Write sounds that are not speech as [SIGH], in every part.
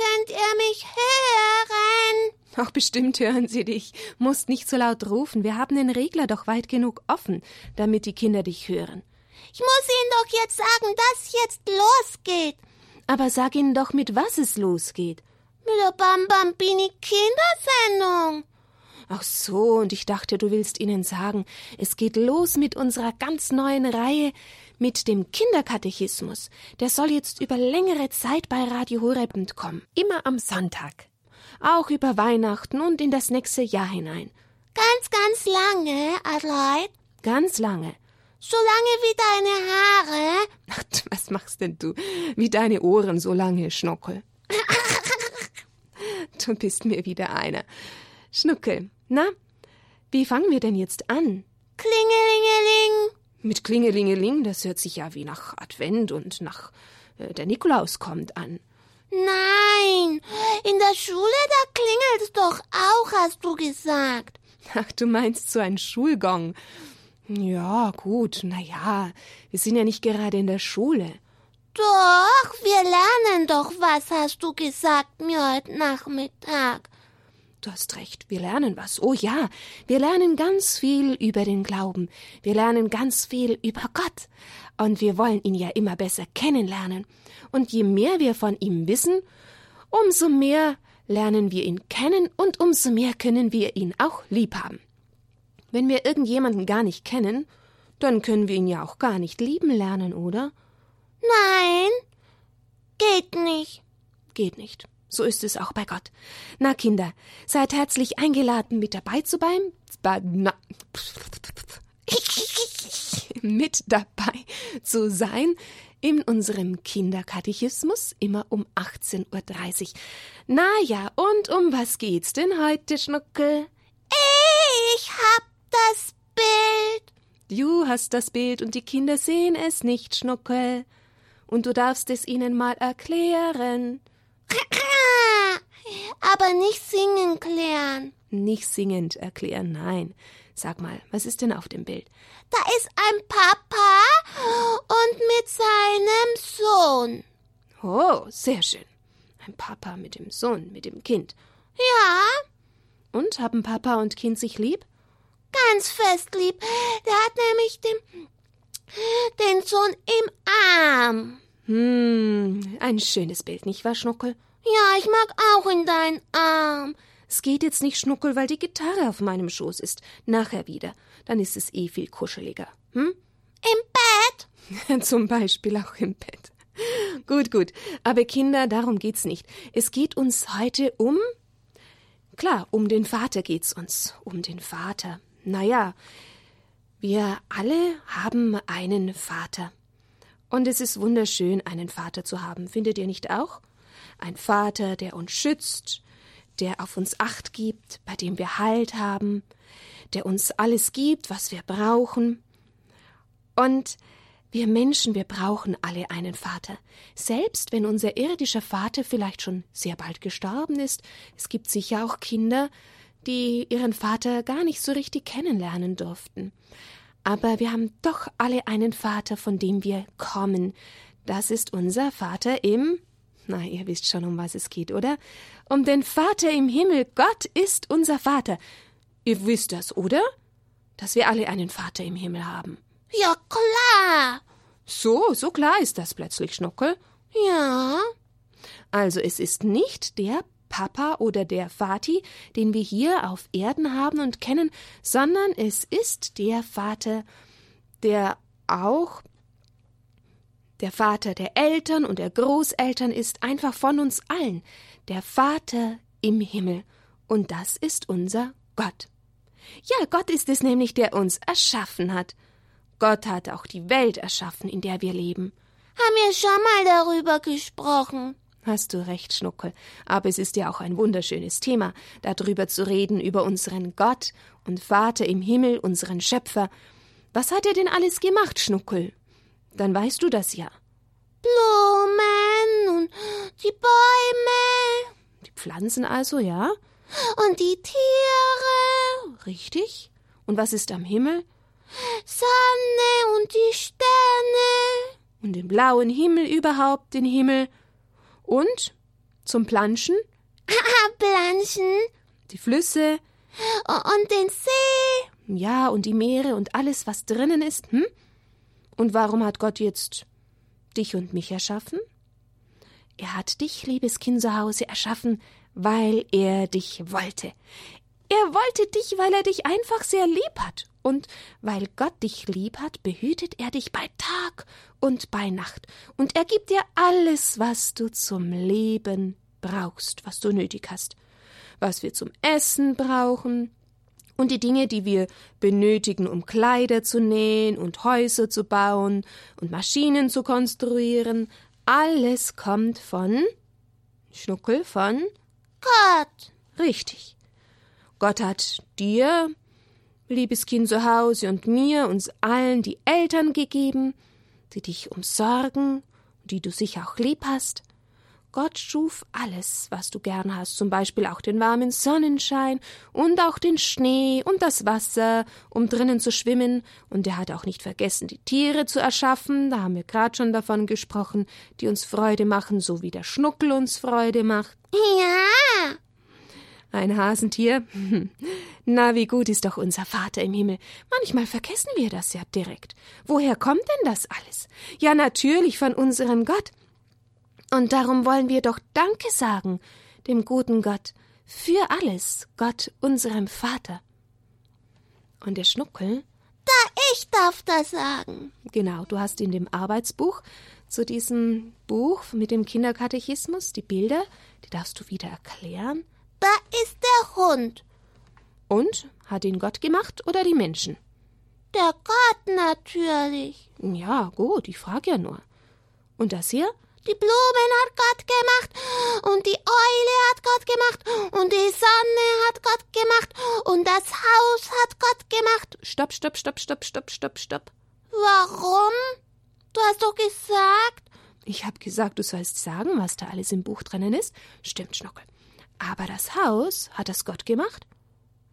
könnt ihr mich hören? Ach, bestimmt hören sie dich. Musst nicht so laut rufen. Wir haben den Regler doch weit genug offen, damit die Kinder dich hören. Ich muss Ihnen doch jetzt sagen, dass jetzt losgeht. Aber sag ihnen doch, mit was es losgeht. Mit der Bambambini Kindersendung. Ach so, und ich dachte, du willst ihnen sagen, es geht los mit unserer ganz neuen Reihe mit dem Kinderkatechismus. Der soll jetzt über längere Zeit bei Radio Horeb kommen. Immer am Sonntag. Auch über Weihnachten und in das nächste Jahr hinein. Ganz, ganz lange, Adelaide. Ganz lange. So lange wie deine Haare. Ach, was machst denn du? Wie deine Ohren so lange, Schnuckel. [LAUGHS] du bist mir wieder einer. Schnuckel, na, wie fangen wir denn jetzt an? Klingelingeling. Mit Klingelingeling, das hört sich ja wie nach Advent und nach äh, der Nikolaus kommt an. Nein, in der Schule, da klingelt's doch auch, hast du gesagt. Ach, du meinst so ein Schulgong. Ja, gut, na ja, wir sind ja nicht gerade in der Schule. Doch, wir lernen doch was, hast du gesagt mir heute Nachmittag. Du hast recht, wir lernen was. Oh ja, wir lernen ganz viel über den Glauben. Wir lernen ganz viel über Gott. Und wir wollen ihn ja immer besser kennenlernen. Und je mehr wir von ihm wissen, umso mehr lernen wir ihn kennen und umso mehr können wir ihn auch lieb haben. Wenn wir irgendjemanden gar nicht kennen, dann können wir ihn ja auch gar nicht lieben lernen, oder? Nein, geht nicht. Geht nicht. So ist es auch bei Gott. Na, Kinder, seid herzlich eingeladen, mit dabei zu beim, na, [LAUGHS] mit dabei zu sein in unserem Kinderkatechismus immer um 18.30 Uhr. Na ja, und um was geht's denn heute, Schnuckel? Ich hab das Bild. Du hast das Bild und die Kinder sehen es nicht, Schnuckel. Und du darfst es ihnen mal erklären. [LAUGHS] Aber nicht singen klären. Nicht singend erklären, nein. Sag mal, was ist denn auf dem Bild? Da ist ein Papa und mit seinem Sohn. Oh, sehr schön. Ein Papa mit dem Sohn, mit dem Kind. Ja. Und haben Papa und Kind sich lieb? Ganz fest lieb. Der hat nämlich den, den Sohn im Arm. Hm, ein schönes Bild, nicht wahr, Schnuckel? Ja, ich mag auch in deinen Arm. Es geht jetzt nicht, Schnuckel, weil die Gitarre auf meinem Schoß ist. Nachher wieder. Dann ist es eh viel kuscheliger. Hm? Im Bett? [LAUGHS] Zum Beispiel auch im Bett. Gut, gut. Aber Kinder, darum geht's nicht. Es geht uns heute um. Klar, um den Vater geht's uns. Um den Vater. Naja, wir alle haben einen Vater. Und es ist wunderschön, einen Vater zu haben, findet ihr nicht auch? Ein Vater, der uns schützt, der auf uns acht gibt, bei dem wir Halt haben, der uns alles gibt, was wir brauchen. Und wir Menschen, wir brauchen alle einen Vater. Selbst wenn unser irdischer Vater vielleicht schon sehr bald gestorben ist, es gibt sicher auch Kinder, die ihren Vater gar nicht so richtig kennenlernen durften. Aber wir haben doch alle einen Vater, von dem wir kommen. Das ist unser Vater im na, ihr wisst schon, um was es geht, oder? Um den Vater im Himmel. Gott ist unser Vater. Ihr wisst das, oder? Dass wir alle einen Vater im Himmel haben. Ja, klar. So, so klar ist das plötzlich, Schnuckel. Ja. Also es ist nicht der Papa oder der Vati, den wir hier auf Erden haben und kennen, sondern es ist der Vater, der auch der Vater der Eltern und der Großeltern ist einfach von uns allen, der Vater im Himmel, und das ist unser Gott. Ja, Gott ist es nämlich, der uns erschaffen hat. Gott hat auch die Welt erschaffen, in der wir leben. Haben wir schon mal darüber gesprochen? Hast du recht, Schnuckel. Aber es ist ja auch ein wunderschönes Thema, darüber zu reden, über unseren Gott und Vater im Himmel, unseren Schöpfer. Was hat er denn alles gemacht, Schnuckel? Dann weißt du das ja. Blumen und die Bäume. Die Pflanzen also, ja? Und die Tiere. Richtig. Und was ist am Himmel? Sonne und die Sterne. Und den blauen Himmel überhaupt, den Himmel. Und zum Planschen, [LAUGHS] Planschen die Flüsse, und den See. ja, und die Meere und alles, was drinnen ist, hm? Und warum hat Gott jetzt dich und mich erschaffen? Er hat dich, liebes Kind zu Hause, erschaffen, weil er dich wollte. Er wollte dich, weil er dich einfach sehr lieb hat. Und weil Gott dich lieb hat, behütet er dich bei Tag und bei Nacht. Und er gibt dir alles, was du zum Leben brauchst, was du nötig hast. Was wir zum Essen brauchen, und die Dinge, die wir benötigen, um Kleider zu nähen und Häuser zu bauen und Maschinen zu konstruieren, alles kommt von Schnuckel von Gott. richtig. Gott hat dir, liebes Kind zu Hause, und mir, uns allen die Eltern gegeben, die dich umsorgen, die du sicher auch lieb hast. Gott schuf alles, was du gern hast, zum Beispiel auch den warmen Sonnenschein und auch den Schnee und das Wasser, um drinnen zu schwimmen, und er hat auch nicht vergessen, die Tiere zu erschaffen, da haben wir gerade schon davon gesprochen, die uns Freude machen, so wie der Schnuckel uns Freude macht. Ja. Ein Hasentier? [LAUGHS] Na, wie gut ist doch unser Vater im Himmel. Manchmal vergessen wir das ja direkt. Woher kommt denn das alles? Ja, natürlich von unserem Gott. Und darum wollen wir doch Danke sagen, dem guten Gott, für alles, Gott, unserem Vater. Und der Schnuckel, Ich darf das sagen. genau, du hast in dem Arbeitsbuch zu diesem Buch mit dem Kinderkatechismus die Bilder, die darfst du wieder erklären. Da ist der Hund. Und hat ihn Gott gemacht oder die Menschen? Der Gott natürlich. Ja, gut, ich frage ja nur. Und das hier? Die Blumen hat Gott gemacht und die Eule hat Gott gemacht und die Sonne hat Gott gemacht und das Haus hat Gott gemacht. Stopp, stopp, stopp, stopp, stopp, stopp, stopp. Warum? Du hast doch gesagt. Ich hab gesagt, du sollst sagen, was da alles im Buch drinnen ist. Stimmt, Schnuckel. Aber das Haus, hat das Gott gemacht?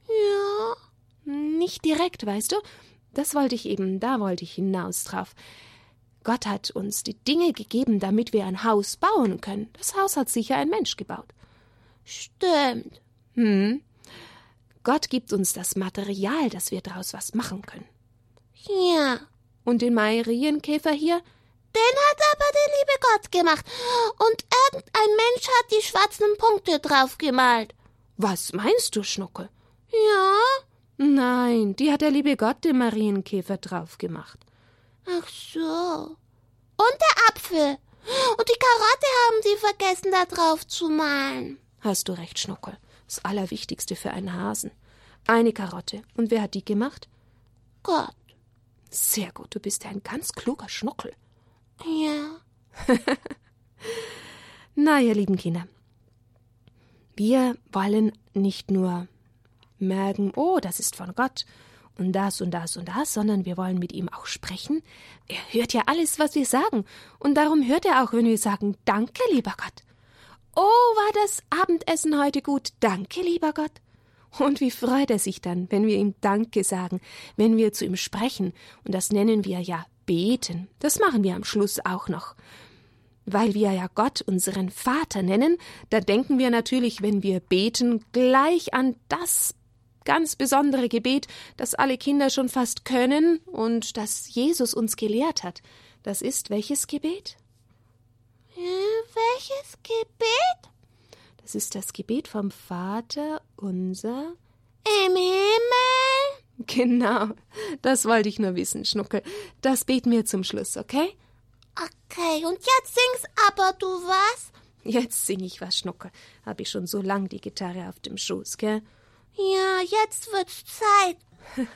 Ja. Nicht direkt, weißt du? Das wollte ich eben, da wollte ich hinaus drauf. Gott hat uns die Dinge gegeben, damit wir ein Haus bauen können. Das Haus hat sicher ein Mensch gebaut. Stimmt. Hm. Gott gibt uns das Material, dass wir daraus was machen können. Ja. Und den Marienkäfer hier? Den hat aber der liebe Gott gemacht. Und irgendein Mensch hat die schwarzen Punkte drauf gemalt. Was meinst du, Schnuckel? Ja? Nein, die hat der liebe Gott dem Marienkäfer drauf gemacht. Ach so. Und der Apfel. Und die Karotte haben sie vergessen, da drauf zu malen. Hast du recht, Schnuckel. Das Allerwichtigste für einen Hasen. Eine Karotte. Und wer hat die gemacht? Gott. Sehr gut, du bist ja ein ganz kluger Schnuckel. Ja. [LAUGHS] Na, ihr lieben Kinder. Wir wollen nicht nur merken, oh, das ist von Gott und das und das und das, sondern wir wollen mit ihm auch sprechen. Er hört ja alles, was wir sagen. Und darum hört er auch, wenn wir sagen, danke, lieber Gott. Oh, war das Abendessen heute gut. Danke, lieber Gott. Und wie freut er sich dann, wenn wir ihm Danke sagen, wenn wir zu ihm sprechen. Und das nennen wir ja beten. Das machen wir am Schluss auch noch. Weil wir ja Gott unseren Vater nennen, da denken wir natürlich, wenn wir beten, gleich an das ganz besondere Gebet, das alle Kinder schon fast können und das Jesus uns gelehrt hat. Das ist welches Gebet? Äh, welches Gebet? Das ist das Gebet vom Vater unser. Im Himmel? [LAUGHS] Genau, das wollte ich nur wissen, Schnuckel. Das beten wir zum Schluss, okay? Okay, und jetzt singst aber du was? Jetzt sing ich was, Schnuckel. Hab ich schon so lang die Gitarre auf dem Schoß, gell? Ja, jetzt wird's Zeit. [LAUGHS]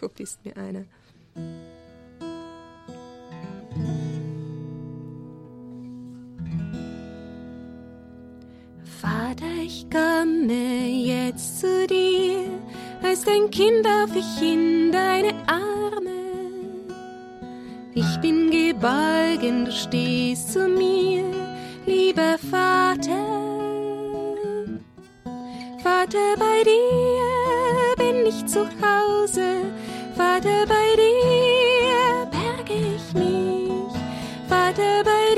Du bist mir einer. Vater, ich komme jetzt zu dir, als dein Kind darf ich in deine Arme. Ich bin geborgen, du stehst zu mir, lieber Vater. Vater, bei dir bin ich zu Hause. Vater, bei dir berge ich mich. Vater, bei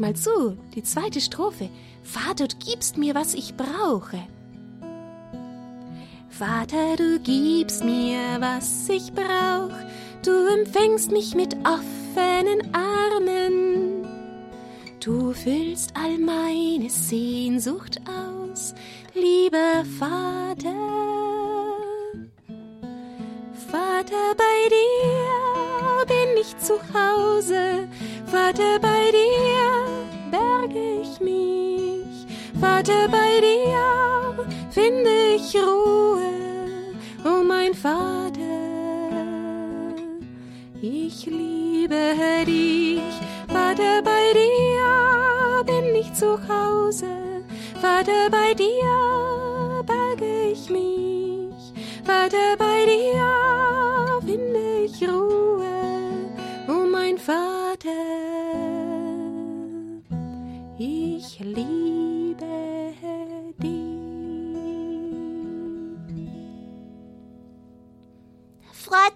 mal zu, die zweite Strophe. Vater, du gibst mir, was ich brauche. Vater, du gibst mir, was ich brauch, du empfängst mich mit offenen Armen. Du füllst all meine Sehnsucht aus, lieber Vater. Vater, bei dir bin ich zu Hause, Vater, bei dir ich mich, Vater, bei dir finde ich Ruhe oh mein Vater, ich liebe dich, Vater, bei dir bin ich zu Hause, Vater, bei dir berge ich mich,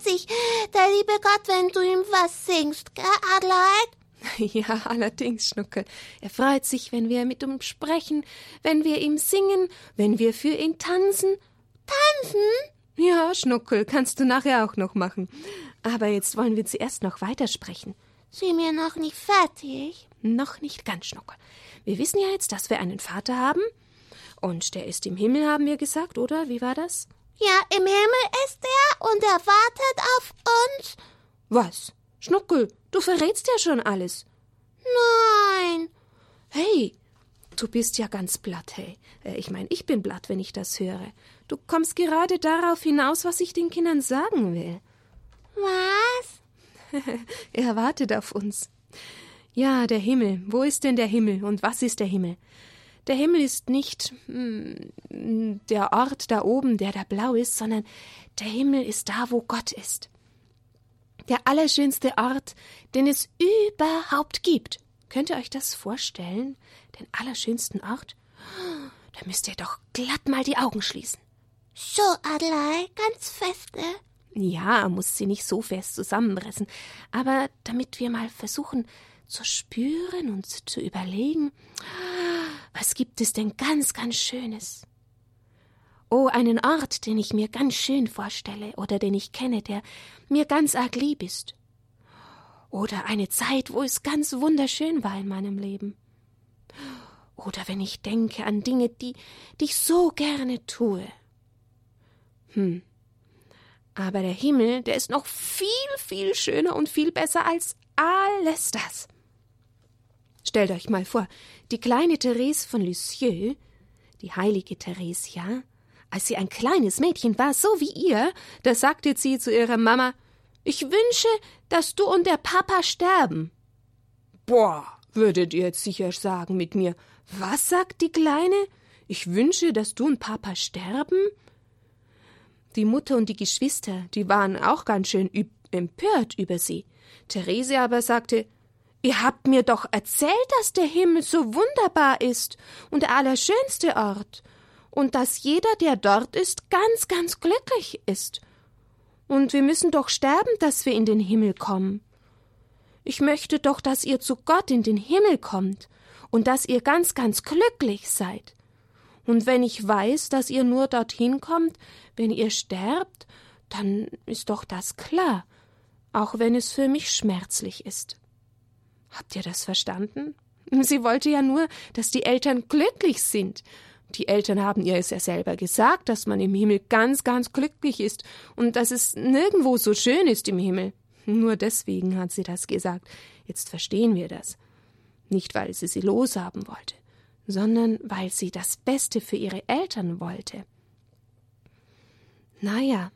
sich der liebe Gott, wenn du ihm was singst, gell, Adelheid? [LAUGHS] Ja, allerdings, Schnuckel. Er freut sich, wenn wir mit ihm sprechen, wenn wir ihm singen, wenn wir für ihn tanzen. Tanzen? Ja, Schnuckel, kannst du nachher auch noch machen. Aber jetzt wollen wir zuerst noch weitersprechen. Sind wir noch nicht fertig? Noch nicht ganz, Schnuckel. Wir wissen ja jetzt, dass wir einen Vater haben. Und der ist im Himmel, haben wir gesagt, oder? Wie war das? Ja, im Himmel ist er und er wartet auf uns. Was? Schnuckel, du verrätst ja schon alles. Nein. Hey, du bist ja ganz blatt, hey. Äh, ich meine, ich bin blatt, wenn ich das höre. Du kommst gerade darauf hinaus, was ich den Kindern sagen will. Was? [LAUGHS] er wartet auf uns. Ja, der Himmel. Wo ist denn der Himmel und was ist der Himmel? Der Himmel ist nicht hm, der Ort da oben, der da blau ist, sondern der Himmel ist da, wo Gott ist. Der allerschönste Ort, den es überhaupt gibt. Könnt ihr euch das vorstellen? Den allerschönsten Ort? Da müsst ihr doch glatt mal die Augen schließen. So, Adelei, ganz feste. Ja, muss sie nicht so fest zusammenpressen, aber damit wir mal versuchen zu spüren und zu überlegen, was gibt es denn ganz, ganz Schönes? Oh, einen Ort, den ich mir ganz schön vorstelle oder den ich kenne, der mir ganz arg lieb ist. Oder eine Zeit, wo es ganz wunderschön war in meinem Leben. Oder wenn ich denke an Dinge, die, die ich so gerne tue. Hm. Aber der Himmel, der ist noch viel, viel schöner und viel besser als alles das. Stellt euch mal vor, die kleine Therese von Lisieux, die heilige Therese, ja, als sie ein kleines Mädchen war, so wie ihr, da sagte sie zu ihrer Mama, ich wünsche, dass du und der Papa sterben. Boah, würdet ihr jetzt sicher sagen mit mir, was sagt die Kleine? Ich wünsche, dass du und Papa sterben? Die Mutter und die Geschwister, die waren auch ganz schön empört über sie. Therese aber sagte, Ihr habt mir doch erzählt, dass der Himmel so wunderbar ist und der allerschönste Ort und dass jeder, der dort ist, ganz, ganz glücklich ist. Und wir müssen doch sterben, dass wir in den Himmel kommen. Ich möchte doch, dass ihr zu Gott in den Himmel kommt und dass ihr ganz, ganz glücklich seid. Und wenn ich weiß, dass ihr nur dorthin kommt, wenn ihr sterbt, dann ist doch das klar, auch wenn es für mich schmerzlich ist. Habt ihr das verstanden? Sie wollte ja nur, dass die Eltern glücklich sind. Die Eltern haben ihr es ja selber gesagt, dass man im Himmel ganz, ganz glücklich ist und dass es nirgendwo so schön ist im Himmel. Nur deswegen hat sie das gesagt. Jetzt verstehen wir das. Nicht, weil sie sie loshaben wollte, sondern weil sie das Beste für ihre Eltern wollte. Na ja,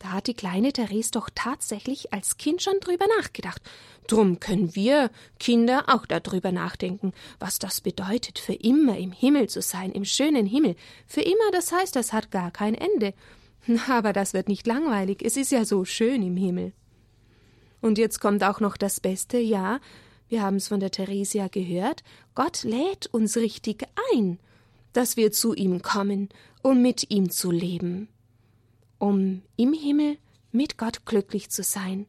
da hat die kleine Therese doch tatsächlich als Kind schon drüber nachgedacht. Drum können wir Kinder auch darüber nachdenken, was das bedeutet, für immer im Himmel zu sein, im schönen Himmel. Für immer, das heißt, das hat gar kein Ende. [LAUGHS] Aber das wird nicht langweilig, es ist ja so schön im Himmel. Und jetzt kommt auch noch das Beste, ja, wir haben es von der Theresia gehört, Gott lädt uns richtig ein, dass wir zu ihm kommen, um mit ihm zu leben um im Himmel mit Gott glücklich zu sein.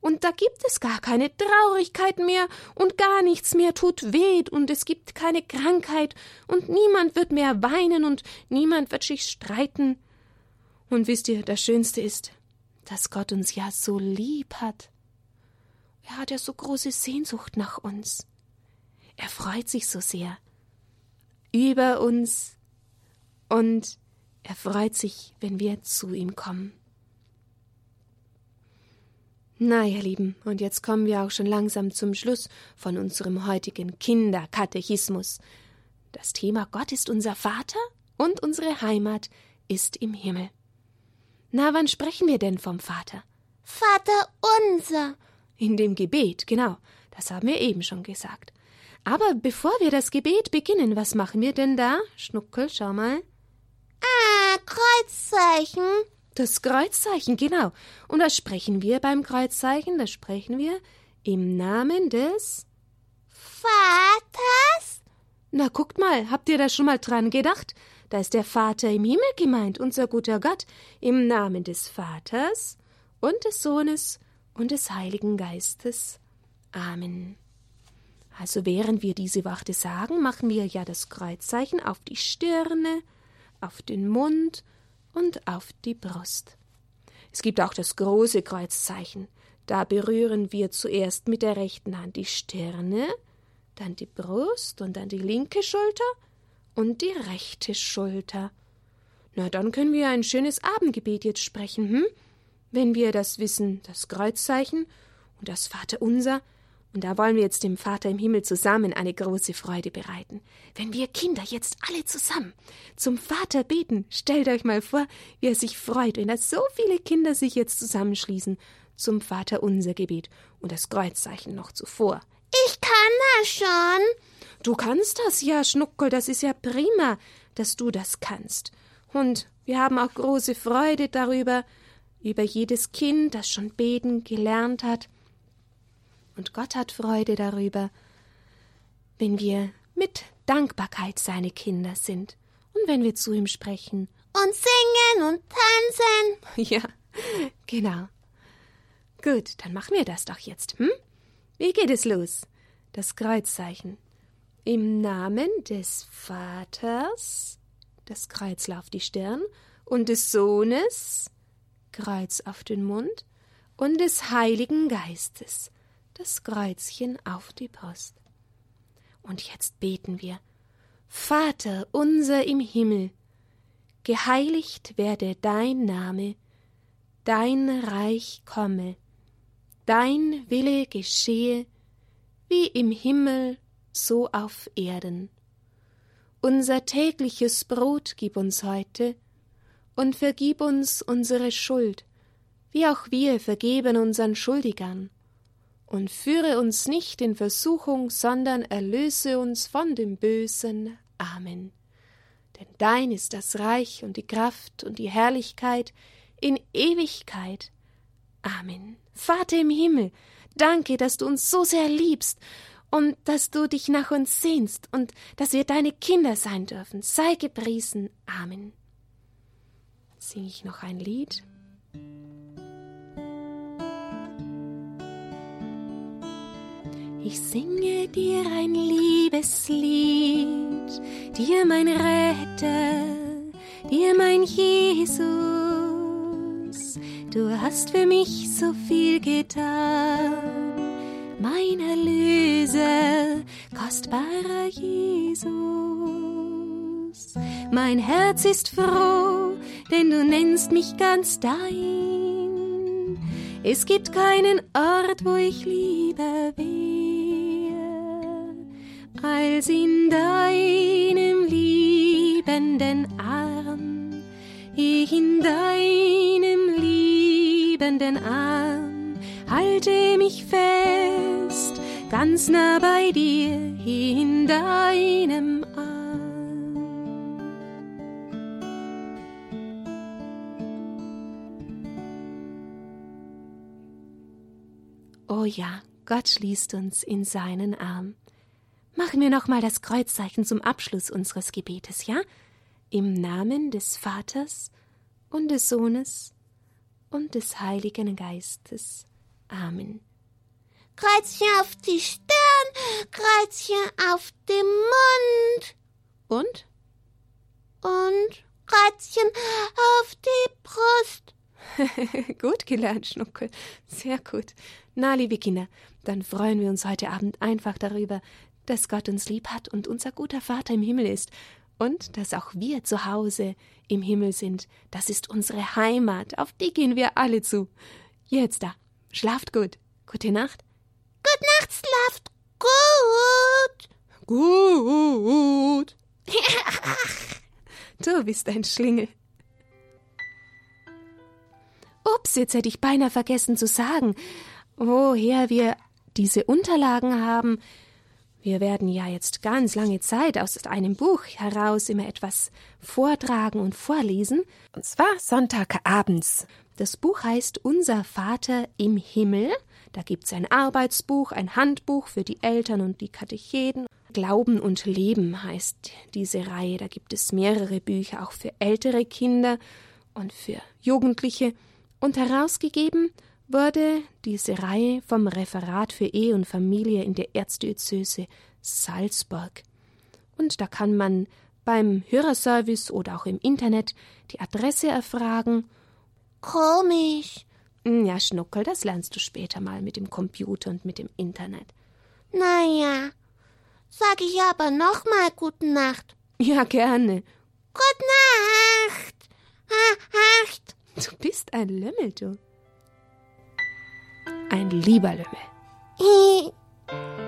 und da gibt es gar keine Traurigkeit mehr und gar nichts mehr tut weh und es gibt keine Krankheit und niemand wird mehr weinen und niemand wird sich streiten. Und wisst ihr, das Schönste ist, dass Gott uns ja so lieb hat. Er hat ja so große Sehnsucht nach uns. Er freut sich so sehr über uns und er freut sich, wenn wir zu ihm kommen. Na, ihr Lieben, und jetzt kommen wir auch schon langsam zum Schluss von unserem heutigen Kinderkatechismus. Das Thema Gott ist unser Vater und unsere Heimat ist im Himmel. Na, wann sprechen wir denn vom Vater? Vater unser. In dem Gebet, genau. Das haben wir eben schon gesagt. Aber bevor wir das Gebet beginnen, was machen wir denn da? Schnuckel, schau mal. Ah, Kreuzzeichen. Das Kreuzzeichen, genau. Und was sprechen wir beim Kreuzzeichen? Das sprechen wir im Namen des Vaters? Na, guckt mal, habt ihr da schon mal dran gedacht? Da ist der Vater im Himmel gemeint, unser guter Gott, im Namen des Vaters und des Sohnes und des Heiligen Geistes. Amen. Also während wir diese Worte sagen, machen wir ja das Kreuzzeichen auf die Stirne, auf den Mund und auf die Brust. Es gibt auch das große Kreuzzeichen. Da berühren wir zuerst mit der rechten Hand die Stirne, dann die Brust und dann die linke Schulter und die rechte Schulter. Na, dann können wir ein schönes Abendgebet jetzt sprechen, hm? Wenn wir das wissen, das Kreuzzeichen und das Vaterunser, und da wollen wir jetzt dem Vater im Himmel zusammen eine große Freude bereiten. Wenn wir Kinder jetzt alle zusammen zum Vater beten, stellt euch mal vor, wie er sich freut, wenn da so viele Kinder sich jetzt zusammenschließen zum Vater unser Gebet und das Kreuzzeichen noch zuvor. Ich kann das schon. Du kannst das ja, Schnuckel, das ist ja prima, dass du das kannst. Und wir haben auch große Freude darüber, über jedes Kind, das schon beten gelernt hat und Gott hat Freude darüber, wenn wir mit Dankbarkeit seine Kinder sind und wenn wir zu ihm sprechen. Und singen und tanzen. [LAUGHS] Ja, genau. Gut, dann machen wir das doch jetzt, hm? Wie geht es los? Das Kreuzzeichen. Im Namen des Vaters, das Kreuz auf die Stirn, und des Sohnes, Kreuz auf den Mund, und des Heiligen Geistes, das Kreuzchen auf die Brust. Und jetzt beten wir. Vater unser im Himmel, geheiligt werde dein Name, dein Reich komme, dein Wille geschehe, wie im Himmel, so auf Erden. Unser tägliches Brot gib uns heute, und vergib uns unsere Schuld, wie auch wir vergeben unseren Schuldigern und führe uns nicht in Versuchung, sondern erlöse uns von dem Bösen. Amen. Denn dein ist das Reich und die Kraft und die Herrlichkeit in Ewigkeit. Amen. Vater im Himmel, danke, dass du uns so sehr liebst und dass du dich nach uns sehnst und dass wir deine Kinder sein dürfen. Sei gepriesen. Amen. Sing ich noch ein Lied? Ich singe dir ein Liebeslied, dir mein Retter, dir mein Jesus. Du hast für mich so viel getan, mein Erlöser, kostbarer Jesus. Mein Herz ist froh, denn du nennst mich ganz dein. Es gibt keinen Ort, wo ich lieber will als in deinem liebenden Arm, ich in deinem liebenden Arm, halte mich fest, ganz nah bei dir in deinem Arm. Oh ja, Gott schließt uns in seinen Arm. Machen wir nochmal das Kreuzzeichen zum Abschluss unseres Gebetes, ja? Im Namen des Vaters und des Sohnes und des Heiligen Geistes. Amen. Kreuzchen auf die Stirn, Kreuzchen auf dem Mund. Und? Und Kreuzchen auf die Brust. [LAUGHS] gut gelernt, Schnuckel. Sehr gut. Na, liebe Kinder, dann freuen wir uns heute Abend einfach darüber, dass Gott uns lieb hat und unser guter Vater im Himmel ist und dass auch wir zu Hause im Himmel sind. Das ist unsere Heimat, auf die gehen wir alle zu. Jetzt da, schlaft gut. Gute Nacht. Gute Nacht, schlaft gut. Gut. du bist ein Schlingel. Ups, jetzt hätte ich beinahe vergessen zu sagen, woher wir diese Unterlagen haben. Wir werden ja jetzt ganz lange Zeit aus einem Buch heraus immer etwas vortragen und vorlesen, und zwar Sonntagabends. Das Buch heißt Unser Vater im Himmel. Da gibt's ein Arbeitsbuch, ein Handbuch für die Eltern und die Katecheten. Glauben und Leben heißt diese Reihe. Da gibt es mehrere Bücher auch für ältere Kinder und für Jugendliche. Und herausgegeben wurde diese Reihe vom Referat für Ehe und Familie in der Erzdiözese Salzburg. Und da kann man beim Hörerservice oder auch im Internet die Adresse erfragen. Komisch. Hm, ja, Schnuckel, das lernst du später mal mit dem Computer und mit dem Internet. Naja, sag ich aber nochmal Gute Nacht. Ja, gerne. Gute Nacht. Acht. Du bist ein Lümmel, du. Ein lieber [LAUGHS]